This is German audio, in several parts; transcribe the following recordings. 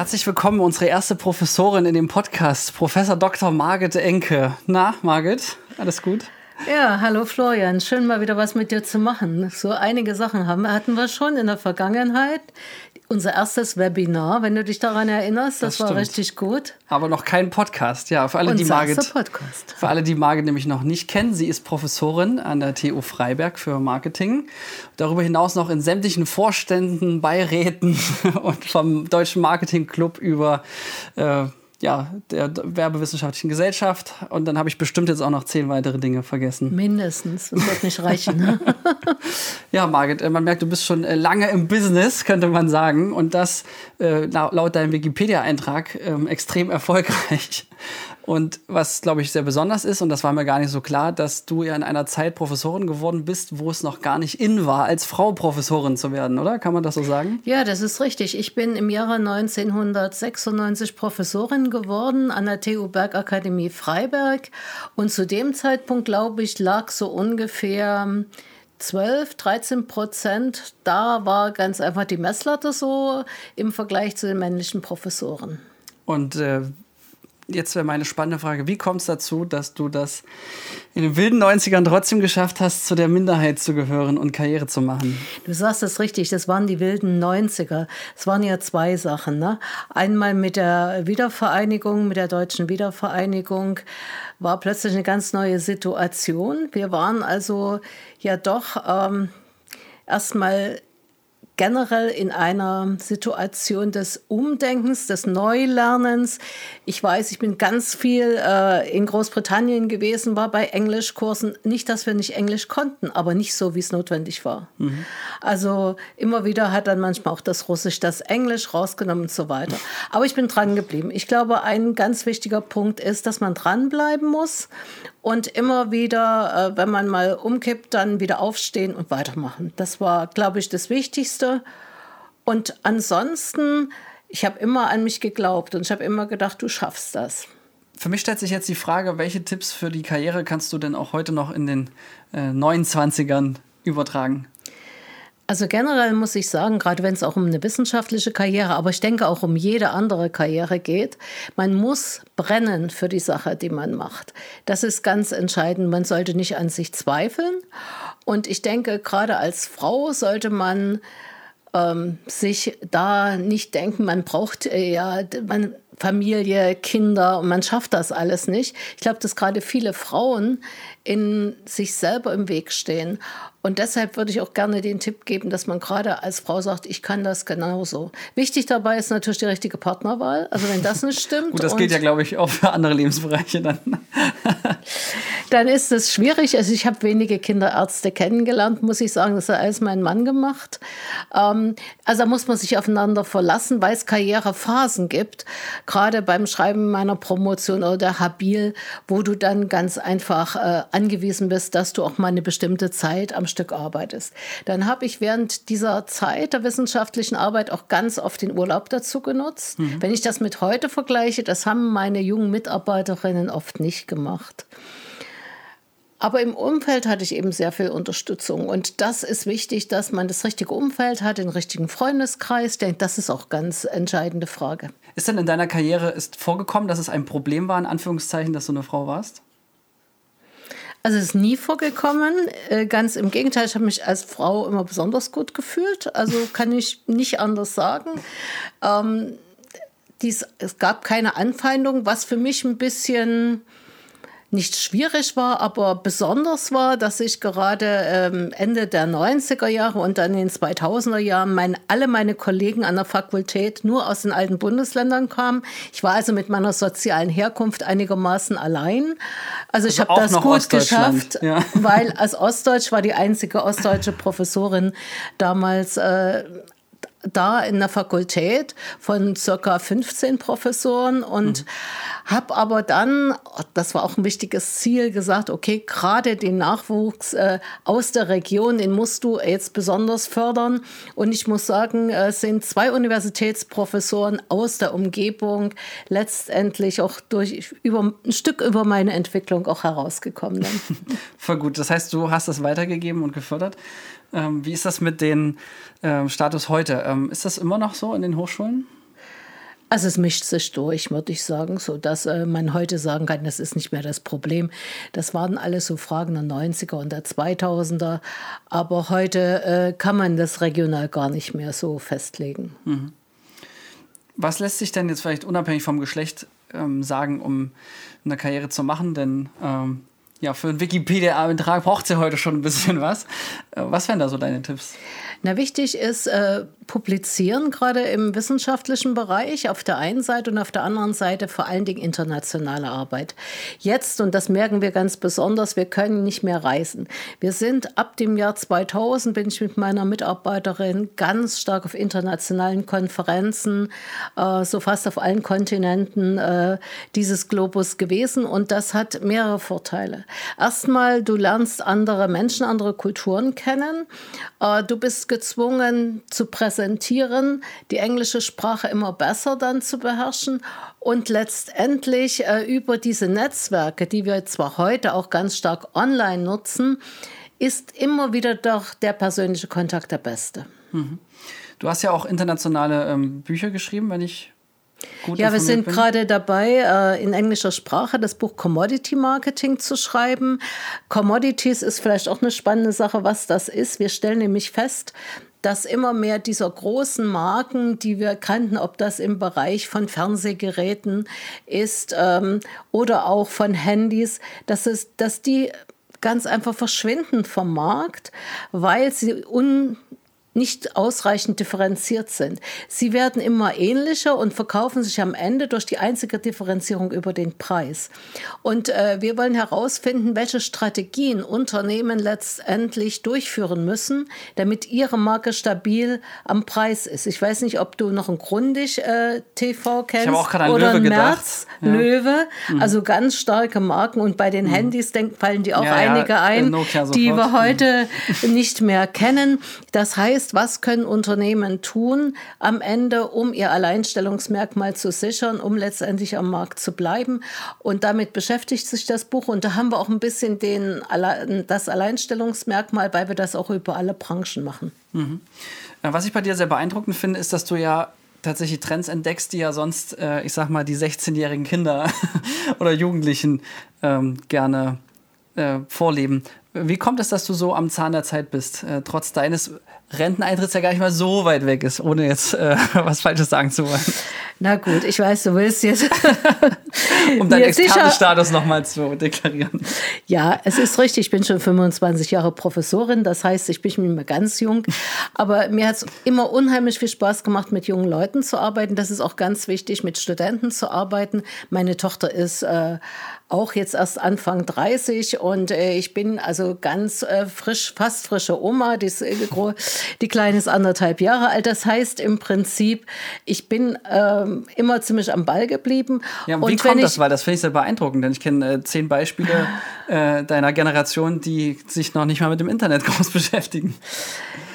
Herzlich willkommen, unsere erste Professorin in dem Podcast, Professor Dr. Margit Enke. Na, Margit, alles gut? Ja, hallo Florian, schön mal wieder was mit dir zu machen. So einige Sachen haben, hatten wir schon in der Vergangenheit. Unser erstes Webinar, wenn du dich daran erinnerst, das, das war richtig gut. Aber noch kein Podcast, ja. Für alle, Unser die Margit, Podcast. Für alle, die Margit nämlich noch nicht kennen, sie ist Professorin an der TU Freiberg für Marketing. Darüber hinaus noch in sämtlichen Vorständen, Beiräten und vom Deutschen Marketing Club über äh, ja, der Werbewissenschaftlichen Gesellschaft. Und dann habe ich bestimmt jetzt auch noch zehn weitere Dinge vergessen. Mindestens. Das wird nicht reichen. Ne? ja, Margit, äh, man merkt, du bist schon äh, lange im Business, könnte man sagen. Und das äh, laut deinem Wikipedia-Eintrag äh, extrem erfolgreich. Und was, glaube ich, sehr besonders ist, und das war mir gar nicht so klar, dass du ja in einer Zeit Professorin geworden bist, wo es noch gar nicht in war, als Frau Professorin zu werden, oder? Kann man das so sagen? Ja, das ist richtig. Ich bin im Jahre 1996 Professorin geworden an der TU Bergakademie Freiberg. Und zu dem Zeitpunkt, glaube ich, lag so ungefähr 12, 13 Prozent. Da war ganz einfach die Messlatte so im Vergleich zu den männlichen Professoren. Und äh, jetzt wäre meine spannende Frage, wie kommt es dazu, dass du das in den wilden 90ern trotzdem geschafft hast, zu der Minderheit zu gehören und Karriere zu machen? Du sagst es richtig, das waren die wilden 90er. Es waren ja zwei Sachen. Ne? Einmal mit der Wiedervereinigung, mit der deutschen Wiedervereinigung war plötzlich eine ganz neue Situation. Wir waren also ja doch ähm, erstmal generell in einer Situation des Umdenkens, des Neulernens. Ich weiß, ich bin ganz viel äh, in Großbritannien gewesen, war bei Englischkursen. Nicht, dass wir nicht Englisch konnten, aber nicht so, wie es notwendig war. Mhm. Also immer wieder hat dann manchmal auch das Russisch, das Englisch rausgenommen und so weiter. Aber ich bin dran geblieben. Ich glaube, ein ganz wichtiger Punkt ist, dass man dranbleiben muss und immer wieder, äh, wenn man mal umkippt, dann wieder aufstehen und weitermachen. Das war, glaube ich, das Wichtigste. Und ansonsten, ich habe immer an mich geglaubt und ich habe immer gedacht, du schaffst das. Für mich stellt sich jetzt die Frage, welche Tipps für die Karriere kannst du denn auch heute noch in den äh, 29ern übertragen? Also generell muss ich sagen, gerade wenn es auch um eine wissenschaftliche Karriere, aber ich denke auch um jede andere Karriere geht, man muss brennen für die Sache, die man macht. Das ist ganz entscheidend. Man sollte nicht an sich zweifeln. Und ich denke, gerade als Frau sollte man ähm, sich da nicht denken, man braucht äh, ja, man, Familie, Kinder und man schafft das alles nicht. Ich glaube, dass gerade viele Frauen in sich selber im Weg stehen. Und deshalb würde ich auch gerne den Tipp geben, dass man gerade als Frau sagt, ich kann das genauso. Wichtig dabei ist natürlich die richtige Partnerwahl. Also wenn das nicht stimmt. Gut, das gilt ja, glaube ich, auch für andere Lebensbereiche dann. dann ist es schwierig. Also ich habe wenige Kinderärzte kennengelernt, muss ich sagen. Das hat alles mein Mann gemacht. Ähm, also da muss man sich aufeinander verlassen, weil es Karrierephasen gibt. Gerade beim Schreiben meiner Promotion oder Habil, wo du dann ganz einfach äh, angewiesen bist, dass du auch mal eine bestimmte Zeit am Stück arbeitest. Dann habe ich während dieser Zeit der wissenschaftlichen Arbeit auch ganz oft den Urlaub dazu genutzt. Mhm. Wenn ich das mit heute vergleiche, das haben meine jungen Mitarbeiterinnen oft nicht gemacht. Aber im Umfeld hatte ich eben sehr viel Unterstützung. Und das ist wichtig, dass man das richtige Umfeld hat, den richtigen Freundeskreis. Ich denke, das ist auch ganz entscheidende Frage. Ist denn in deiner Karriere ist vorgekommen, dass es ein Problem war, in Anführungszeichen, dass du eine Frau warst? Also es ist nie vorgekommen. Äh, ganz im Gegenteil, ich habe mich als Frau immer besonders gut gefühlt. Also kann ich nicht anders sagen. Ähm, dies, es gab keine Anfeindung, was für mich ein bisschen nicht schwierig war, aber besonders war, dass ich gerade ähm, Ende der 90er Jahre und dann in den 2000er Jahren mein, alle meine Kollegen an der Fakultät nur aus den alten Bundesländern kamen. Ich war also mit meiner sozialen Herkunft einigermaßen allein. Also, also ich habe das gut geschafft, ja. weil als Ostdeutsch war die einzige ostdeutsche Professorin damals äh, da in der Fakultät von circa 15 Professoren und mhm. habe aber dann, das war auch ein wichtiges Ziel, gesagt, okay, gerade den Nachwuchs äh, aus der Region, den musst du jetzt besonders fördern. Und ich muss sagen, es sind zwei Universitätsprofessoren aus der Umgebung letztendlich auch durch über ein Stück über meine Entwicklung auch herausgekommen. Voll gut. Das heißt, du hast das weitergegeben und gefördert. Ähm, wie ist das mit dem ähm, Status heute? Ähm, ist das immer noch so in den Hochschulen? Also es mischt sich durch, würde ich sagen, so dass äh, man heute sagen kann, das ist nicht mehr das Problem. Das waren alles so Fragen der 90er und der 2000er, aber heute äh, kann man das regional gar nicht mehr so festlegen. Mhm. Was lässt sich denn jetzt vielleicht unabhängig vom Geschlecht ähm, sagen, um eine Karriere zu machen? Denn ähm, ja, für einen Wikipedia-Eintrag braucht es ja heute schon ein bisschen was. Äh, was wären da so deine Tipps? Na, wichtig ist äh, publizieren, gerade im wissenschaftlichen Bereich auf der einen Seite und auf der anderen Seite vor allen Dingen internationale Arbeit. Jetzt, und das merken wir ganz besonders, wir können nicht mehr reisen. Wir sind ab dem Jahr 2000, bin ich mit meiner Mitarbeiterin ganz stark auf internationalen Konferenzen, äh, so fast auf allen Kontinenten äh, dieses Globus gewesen und das hat mehrere Vorteile. Erstmal, du lernst andere Menschen, andere Kulturen kennen. Äh, du bist gezwungen zu präsentieren, die englische Sprache immer besser dann zu beherrschen und letztendlich äh, über diese Netzwerke, die wir zwar heute auch ganz stark online nutzen, ist immer wieder doch der persönliche Kontakt der beste. Mhm. Du hast ja auch internationale ähm, Bücher geschrieben, wenn ich Gut ja, wir sind gerade dabei, äh, in englischer Sprache das Buch Commodity Marketing zu schreiben. Commodities ist vielleicht auch eine spannende Sache, was das ist. Wir stellen nämlich fest, dass immer mehr dieser großen Marken, die wir kannten, ob das im Bereich von Fernsehgeräten ist ähm, oder auch von Handys, dass, es, dass die ganz einfach verschwinden vom Markt, weil sie un nicht ausreichend differenziert sind. Sie werden immer ähnlicher und verkaufen sich am Ende durch die einzige Differenzierung über den Preis. Und äh, wir wollen herausfinden, welche Strategien Unternehmen letztendlich durchführen müssen, damit ihre Marke stabil am Preis ist. Ich weiß nicht, ob du noch ein Grundig äh, TV kennst ich auch an oder Löwe Merz, ja. Löwe, mhm. also ganz starke Marken. Und bei den mhm. Handys denk, fallen dir auch ja, einige ja, ein, die wir heute mhm. nicht mehr kennen. Das heißt, heißt, was können Unternehmen tun am Ende, um ihr Alleinstellungsmerkmal zu sichern, um letztendlich am Markt zu bleiben. Und damit beschäftigt sich das Buch. Und da haben wir auch ein bisschen den, das Alleinstellungsmerkmal, weil wir das auch über alle Branchen machen. Mhm. Was ich bei dir sehr beeindruckend finde, ist, dass du ja tatsächlich Trends entdeckst, die ja sonst, äh, ich sag mal, die 16-jährigen Kinder oder Jugendlichen ähm, gerne äh, vorleben. Wie kommt es, dass du so am Zahn der Zeit bist, äh, trotz deines Renteneintritts ja gar nicht mal so weit weg ist, ohne jetzt äh, was Falsches sagen zu wollen? Na gut, ich weiß, du willst jetzt. um deinen Expertenstatus nochmal zu deklarieren. Ja, es ist richtig, ich bin schon 25 Jahre Professorin, das heißt, ich bin mehr ganz jung. Aber mir hat es immer unheimlich viel Spaß gemacht, mit jungen Leuten zu arbeiten. Das ist auch ganz wichtig, mit Studenten zu arbeiten. Meine Tochter ist äh, auch jetzt erst Anfang 30 und äh, ich bin also ganz äh, frisch, fast frische Oma. Die, ist, äh, die Kleine ist anderthalb Jahre alt. Das heißt im Prinzip, ich bin ähm, immer ziemlich am Ball geblieben. Ja, und wie kommt ich, das? Weil das finde ich sehr beeindruckend, denn ich kenne äh, zehn Beispiele äh, deiner Generation, die sich noch nicht mal mit dem Internet groß beschäftigen.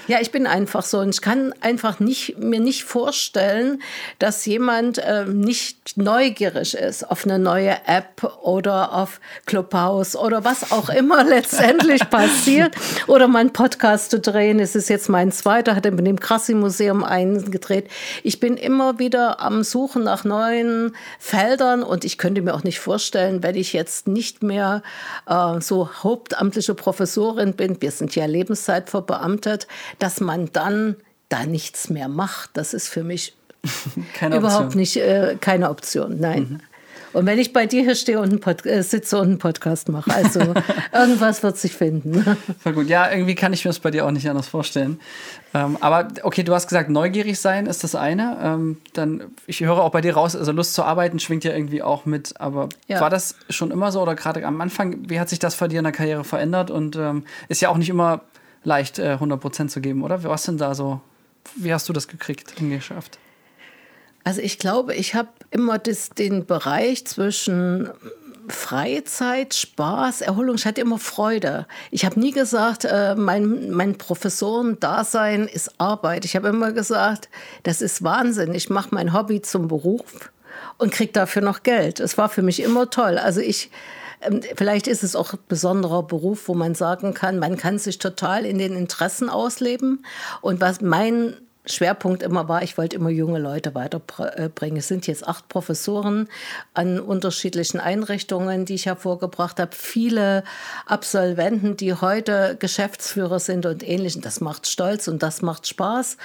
Ja, ich bin einfach so und ich kann einfach nicht, mir nicht vorstellen, dass jemand äh, nicht neugierig ist auf eine neue App oder auf Clubhouse oder was auch immer letztendlich passiert oder meinen Podcast zu drehen. Es ist jetzt mein zweiter, hat er mit dem Krassi-Museum eingedreht. Ich bin immer wieder am Suchen nach neuen Feldern und ich könnte mir auch nicht vorstellen, wenn ich jetzt nicht mehr äh, so hauptamtliche Professorin bin, wir sind ja Lebenszeit verbeamtet, dass man dann da nichts mehr macht, das ist für mich überhaupt nicht äh, keine Option. Nein. Mhm. Und wenn ich bei dir hier stehe und einen äh, sitze und einen Podcast mache, also irgendwas wird sich finden. Voll gut. Ja, irgendwie kann ich mir das bei dir auch nicht anders vorstellen. Ähm, aber okay, du hast gesagt, neugierig sein ist das eine. Ähm, dann, ich höre auch bei dir raus, also Lust zu arbeiten schwingt ja irgendwie auch mit. Aber ja. war das schon immer so oder gerade am Anfang, wie hat sich das bei dir in der Karriere verändert? Und ähm, ist ja auch nicht immer leicht äh, 100% zu geben, oder? Was denn da so? Wie hast du das gekriegt und geschafft? Also ich glaube, ich habe immer das, den Bereich zwischen Freizeit, Spaß, Erholung, ich hatte immer Freude. Ich habe nie gesagt, äh, mein, mein Professoren-Dasein ist Arbeit. Ich habe immer gesagt, das ist Wahnsinn. Ich mache mein Hobby zum Beruf und kriege dafür noch Geld. Es war für mich immer toll. Also ich vielleicht ist es auch ein besonderer Beruf, wo man sagen kann, man kann sich total in den Interessen ausleben. Und was mein Schwerpunkt immer war, ich wollte immer junge Leute weiterbringen. Es sind jetzt acht Professoren an unterschiedlichen Einrichtungen, die ich hervorgebracht habe. Viele Absolventen, die heute Geschäftsführer sind und ähnlichen. Das macht stolz und das macht Spaß.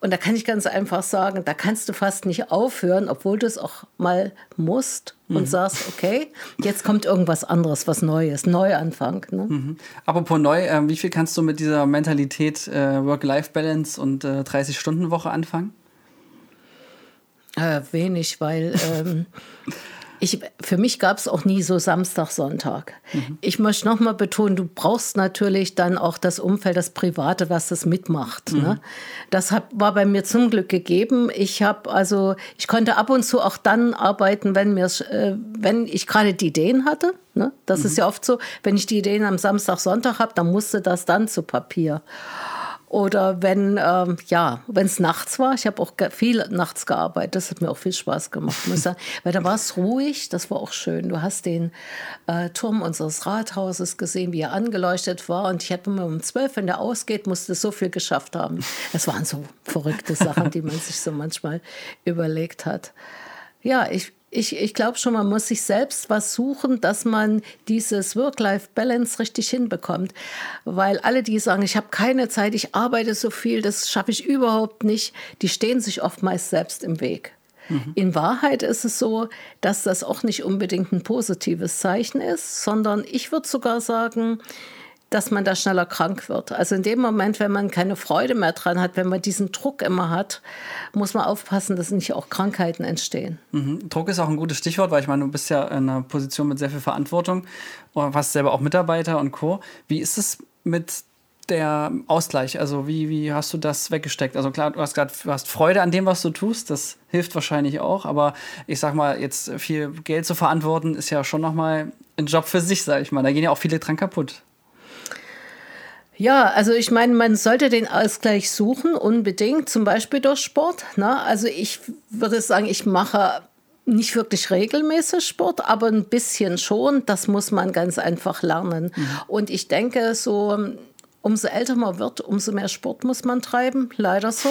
Und da kann ich ganz einfach sagen, da kannst du fast nicht aufhören, obwohl du es auch mal musst und mhm. sagst, okay, jetzt kommt irgendwas anderes, was Neues, Neuanfang. Ne? Mhm. Apropos neu, äh, wie viel kannst du mit dieser Mentalität äh, Work-Life-Balance und äh, 30-Stunden-Woche anfangen? Äh, wenig, weil ähm, ich, für mich gab es auch nie so Samstag, Sonntag. Mhm. Ich möchte nochmal betonen, du brauchst natürlich dann auch das Umfeld, das Private, was das mitmacht. Ne? Mhm. Ne? Das hat, war bei mir zum Glück gegeben. Ich habe also, ich konnte ab und zu auch dann arbeiten, wenn mir, äh, wenn ich gerade die Ideen hatte. Ne? Das mhm. ist ja oft so, wenn ich die Ideen am Samstag, Sonntag habe, dann musste das dann zu Papier. Oder wenn ähm, ja, wenn es nachts war, ich habe auch viel nachts gearbeitet, das hat mir auch viel Spaß gemacht, muss ich sagen. Weil da war es ruhig, das war auch schön. Du hast den äh, Turm unseres Rathauses gesehen, wie er angeleuchtet war. Und ich hatte immer um zwölf, wenn der ausgeht, musste so viel geschafft haben. Das waren so verrückte Sachen, die man sich so manchmal überlegt hat. Ja, ich, ich, ich glaube schon, man muss sich selbst was suchen, dass man dieses Work-Life-Balance richtig hinbekommt. Weil alle, die sagen, ich habe keine Zeit, ich arbeite so viel, das schaffe ich überhaupt nicht, die stehen sich oftmals selbst im Weg. Mhm. In Wahrheit ist es so, dass das auch nicht unbedingt ein positives Zeichen ist, sondern ich würde sogar sagen, dass man da schneller krank wird. Also in dem Moment, wenn man keine Freude mehr dran hat, wenn man diesen Druck immer hat, muss man aufpassen, dass nicht auch Krankheiten entstehen. Mhm. Druck ist auch ein gutes Stichwort, weil ich meine, du bist ja in einer Position mit sehr viel Verantwortung und hast selber auch Mitarbeiter und Co. Wie ist es mit der Ausgleich? Also wie, wie hast du das weggesteckt? Also klar, du hast gerade hast Freude an dem, was du tust, das hilft wahrscheinlich auch, aber ich sag mal, jetzt viel Geld zu verantworten, ist ja schon nochmal ein Job für sich, sag ich mal. Da gehen ja auch viele dran kaputt. Ja, also ich meine, man sollte den Ausgleich suchen, unbedingt, zum Beispiel durch Sport. Ne? Also ich würde sagen, ich mache nicht wirklich regelmäßig Sport, aber ein bisschen schon. Das muss man ganz einfach lernen. Mhm. Und ich denke, so umso älter man wird, umso mehr Sport muss man treiben. Leider so.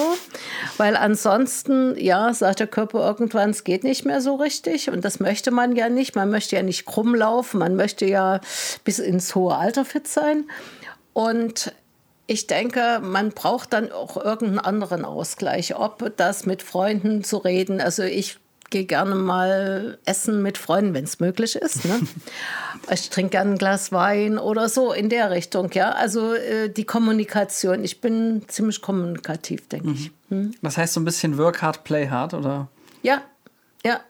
Weil ansonsten, ja, sagt der Körper irgendwann, es geht nicht mehr so richtig. Und das möchte man ja nicht. Man möchte ja nicht krumm laufen. Man möchte ja bis ins hohe Alter fit sein. Und ich denke, man braucht dann auch irgendeinen anderen Ausgleich, ob das mit Freunden zu reden. Also ich gehe gerne mal essen mit Freunden, wenn es möglich ist. Ne? ich trinke gerne ein Glas Wein oder so in der Richtung. Ja, also äh, die Kommunikation. Ich bin ziemlich kommunikativ, denke mhm. ich. Hm? Das heißt so ein bisschen Work hard, play hard, oder? Ja, ja.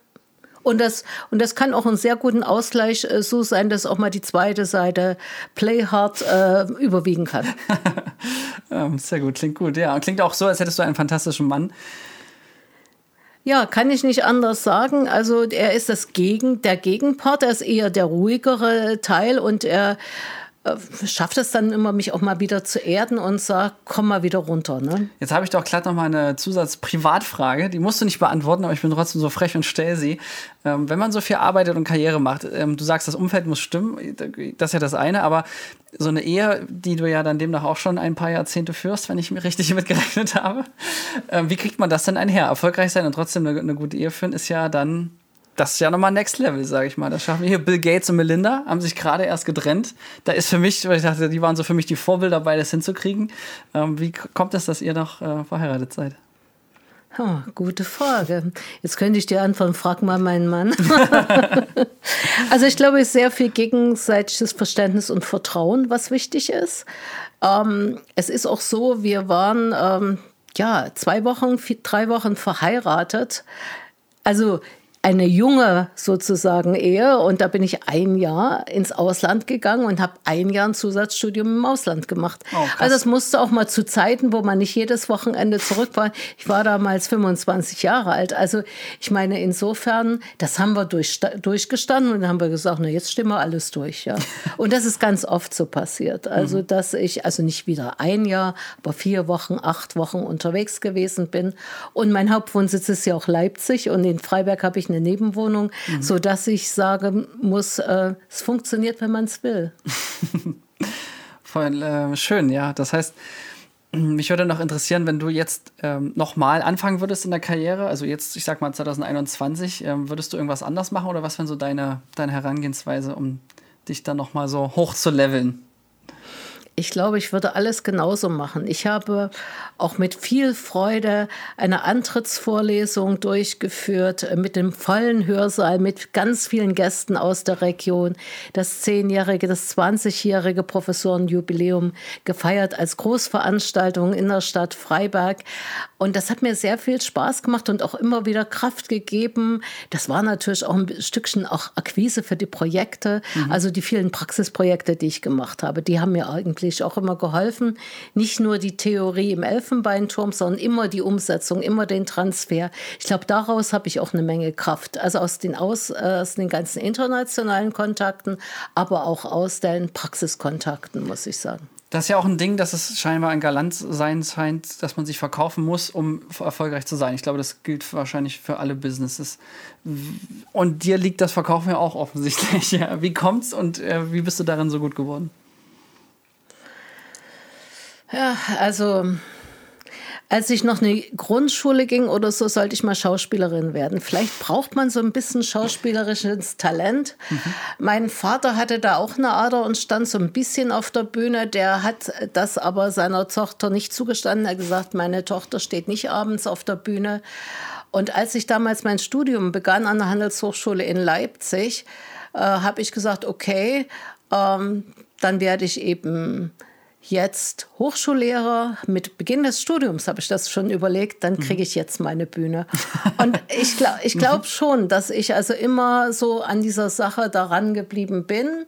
Und das, und das kann auch einen sehr guten Ausgleich äh, so sein, dass auch mal die zweite Seite Play Hard äh, überwiegen kann. Ähm, sehr gut, klingt gut. Ja, klingt auch so, als hättest du einen fantastischen Mann. Ja, kann ich nicht anders sagen. Also er ist das Gegen, der Gegenpart, er ist eher der ruhigere Teil und er schafft es dann immer, mich auch mal wieder zu erden und sagt, komm mal wieder runter. Ne? Jetzt habe ich doch glatt noch mal eine Zusatz-Privatfrage, die musst du nicht beantworten, aber ich bin trotzdem so frech und stell sie. Ähm, wenn man so viel arbeitet und Karriere macht, ähm, du sagst, das Umfeld muss stimmen, das ist ja das eine, aber so eine Ehe, die du ja dann demnach auch schon ein paar Jahrzehnte führst, wenn ich mir richtig mitgerechnet habe, ähm, wie kriegt man das denn einher? Erfolgreich sein und trotzdem eine, eine gute Ehe führen, ist ja dann das ist ja nochmal Next Level, sage ich mal. Das schaffen wir hier. Bill Gates und Melinda haben sich gerade erst getrennt. Da ist für mich, weil ich dachte, die waren so für mich die Vorbilder, beides hinzukriegen. Ähm, wie kommt es, dass ihr noch äh, verheiratet seid? Oh, gute Frage. Jetzt könnte ich dir antworten, frag mal meinen Mann. also ich glaube, es ist sehr viel gegenseitiges Verständnis und Vertrauen, was wichtig ist. Ähm, es ist auch so, wir waren ähm, ja zwei Wochen, vier, drei Wochen verheiratet. Also eine junge sozusagen Ehe und da bin ich ein Jahr ins Ausland gegangen und habe ein Jahr ein Zusatzstudium im Ausland gemacht. Oh, also es musste auch mal zu Zeiten, wo man nicht jedes Wochenende zurück war. Ich war damals 25 Jahre alt. Also ich meine insofern, das haben wir durch, durchgestanden und dann haben wir gesagt, na jetzt stimmen wir alles durch. Ja. Und das ist ganz oft so passiert. Also mhm. dass ich also nicht wieder ein Jahr, aber vier Wochen, acht Wochen unterwegs gewesen bin. Und mein Hauptwohnsitz ist ja auch Leipzig und in Freiberg habe ich eine Nebenwohnung, mhm. sodass ich sagen muss, äh, es funktioniert, wenn man es will. Voll äh, schön, ja. Das heißt, mich würde noch interessieren, wenn du jetzt ähm, nochmal anfangen würdest in der Karriere, also jetzt, ich sag mal 2021, ähm, würdest du irgendwas anders machen oder was wäre so deine, deine Herangehensweise, um dich dann nochmal so hoch zu leveln? Ich glaube, ich würde alles genauso machen. Ich habe auch mit viel Freude eine Antrittsvorlesung durchgeführt äh, mit dem vollen Hörsaal, mit ganz vielen Gästen aus der Region. Das zehnjährige, das 20-jährige Professorenjubiläum gefeiert als Großveranstaltung in der Stadt Freiberg. Und das hat mir sehr viel Spaß gemacht und auch immer wieder Kraft gegeben. Das war natürlich auch ein Stückchen auch Akquise für die Projekte, mhm. also die vielen Praxisprojekte, die ich gemacht habe. Die haben mir irgendwie eigentlich auch immer geholfen. Nicht nur die Theorie im Elfenbeinturm, sondern immer die Umsetzung, immer den Transfer. Ich glaube, daraus habe ich auch eine Menge Kraft. Also aus den, aus, äh, aus den ganzen internationalen Kontakten, aber auch aus den Praxiskontakten, muss ich sagen. Das ist ja auch ein Ding, dass es scheinbar ein Galant sein scheint, dass man sich verkaufen muss, um erfolgreich zu sein. Ich glaube, das gilt wahrscheinlich für alle Businesses. Und dir liegt das Verkaufen ja auch offensichtlich. Ja. Wie kommt's und äh, wie bist du darin so gut geworden? Ja, also als ich noch eine Grundschule ging oder so, sollte ich mal Schauspielerin werden. Vielleicht braucht man so ein bisschen schauspielerisches Talent. Mhm. Mein Vater hatte da auch eine Ader und stand so ein bisschen auf der Bühne. Der hat das aber seiner Tochter nicht zugestanden. Er hat gesagt, meine Tochter steht nicht abends auf der Bühne. Und als ich damals mein Studium begann an der Handelshochschule in Leipzig, äh, habe ich gesagt, okay, ähm, dann werde ich eben jetzt Hochschullehrer. Mit Beginn des Studiums habe ich das schon überlegt, dann kriege ich jetzt meine Bühne. Und ich, glaub, ich glaube mhm. schon, dass ich also immer so an dieser Sache daran geblieben bin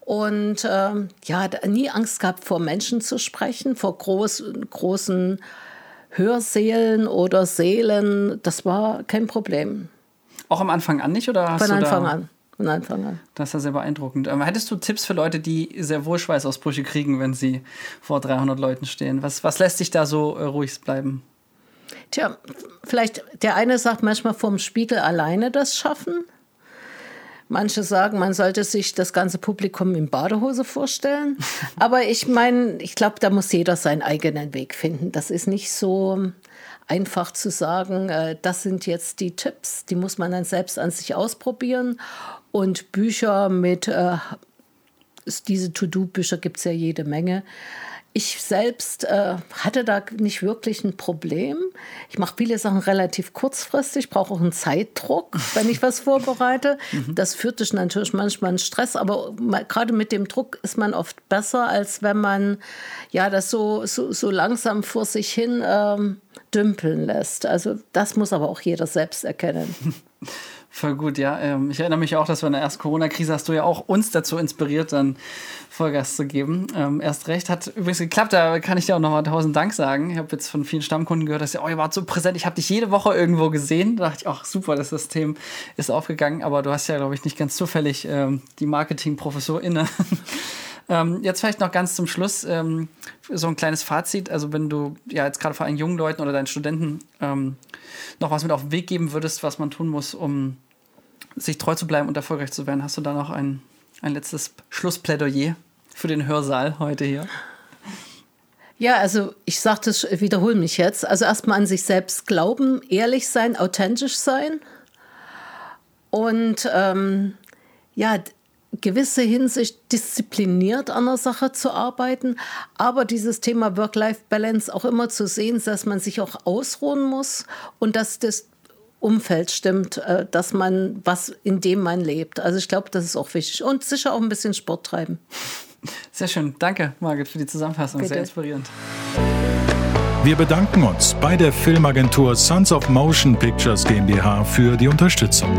und ähm, ja, nie Angst gehabt, vor Menschen zu sprechen, vor groß, großen Hörsälen oder Seelen. Das war kein Problem. Auch am Anfang an nicht? Oder hast Von Anfang an von Anfang an. Das ist ja sehr beeindruckend. Ähm, hättest du Tipps für Leute, die sehr wohl Schweißausbrüche kriegen, wenn sie vor 300 Leuten stehen? Was, was lässt sich da so äh, ruhig bleiben? Tja, vielleicht der eine sagt manchmal vorm Spiegel alleine das schaffen. Manche sagen, man sollte sich das ganze Publikum in Badehose vorstellen. Aber ich meine, ich glaube, da muss jeder seinen eigenen Weg finden. Das ist nicht so einfach zu sagen, äh, das sind jetzt die Tipps, die muss man dann selbst an sich ausprobieren. Und Bücher mit, äh, diese To-Do-Bücher gibt es ja jede Menge. Ich selbst äh, hatte da nicht wirklich ein Problem. Ich mache viele Sachen relativ kurzfristig, brauche auch einen Zeitdruck, wenn ich was vorbereite. Mhm. Das führt dich natürlich manchmal in Stress, aber gerade mit dem Druck ist man oft besser, als wenn man ja das so, so, so langsam vor sich hin ähm, dümpeln lässt. Also das muss aber auch jeder selbst erkennen. Voll gut, ja. Ähm, ich erinnere mich auch, dass wir in der ersten Corona-Krise hast du ja auch uns dazu inspiriert, dann Vollgas zu geben. Ähm, erst recht hat übrigens geklappt, da kann ich dir auch nochmal tausend Dank sagen. Ich habe jetzt von vielen Stammkunden gehört, dass ja, oh, ihr wart so präsent, ich habe dich jede Woche irgendwo gesehen. Da dachte ich, ach super, das System ist aufgegangen, aber du hast ja, glaube ich, nicht ganz zufällig ähm, die Marketing-Professor. Ähm, jetzt vielleicht noch ganz zum Schluss ähm, so ein kleines Fazit. Also wenn du ja jetzt gerade vor allem jungen Leuten oder deinen Studenten ähm, noch was mit auf den Weg geben würdest, was man tun muss, um sich treu zu bleiben und erfolgreich zu werden, hast du da noch ein, ein letztes Schlussplädoyer für den Hörsaal heute hier? Ja, also ich sage das, wiederhole mich jetzt. Also erstmal an sich selbst glauben, ehrlich sein, authentisch sein und ähm, ja, gewisse Hinsicht diszipliniert an der Sache zu arbeiten, aber dieses Thema Work-Life-Balance auch immer zu sehen, dass man sich auch ausruhen muss und dass das Umfeld stimmt, äh, dass man was in dem man lebt. Also ich glaube, das ist auch wichtig und sicher auch ein bisschen Sport treiben. Sehr schön, danke Margit für die Zusammenfassung, Bitte. sehr inspirierend. Wir bedanken uns bei der Filmagentur Sons of Motion Pictures GmbH für die Unterstützung.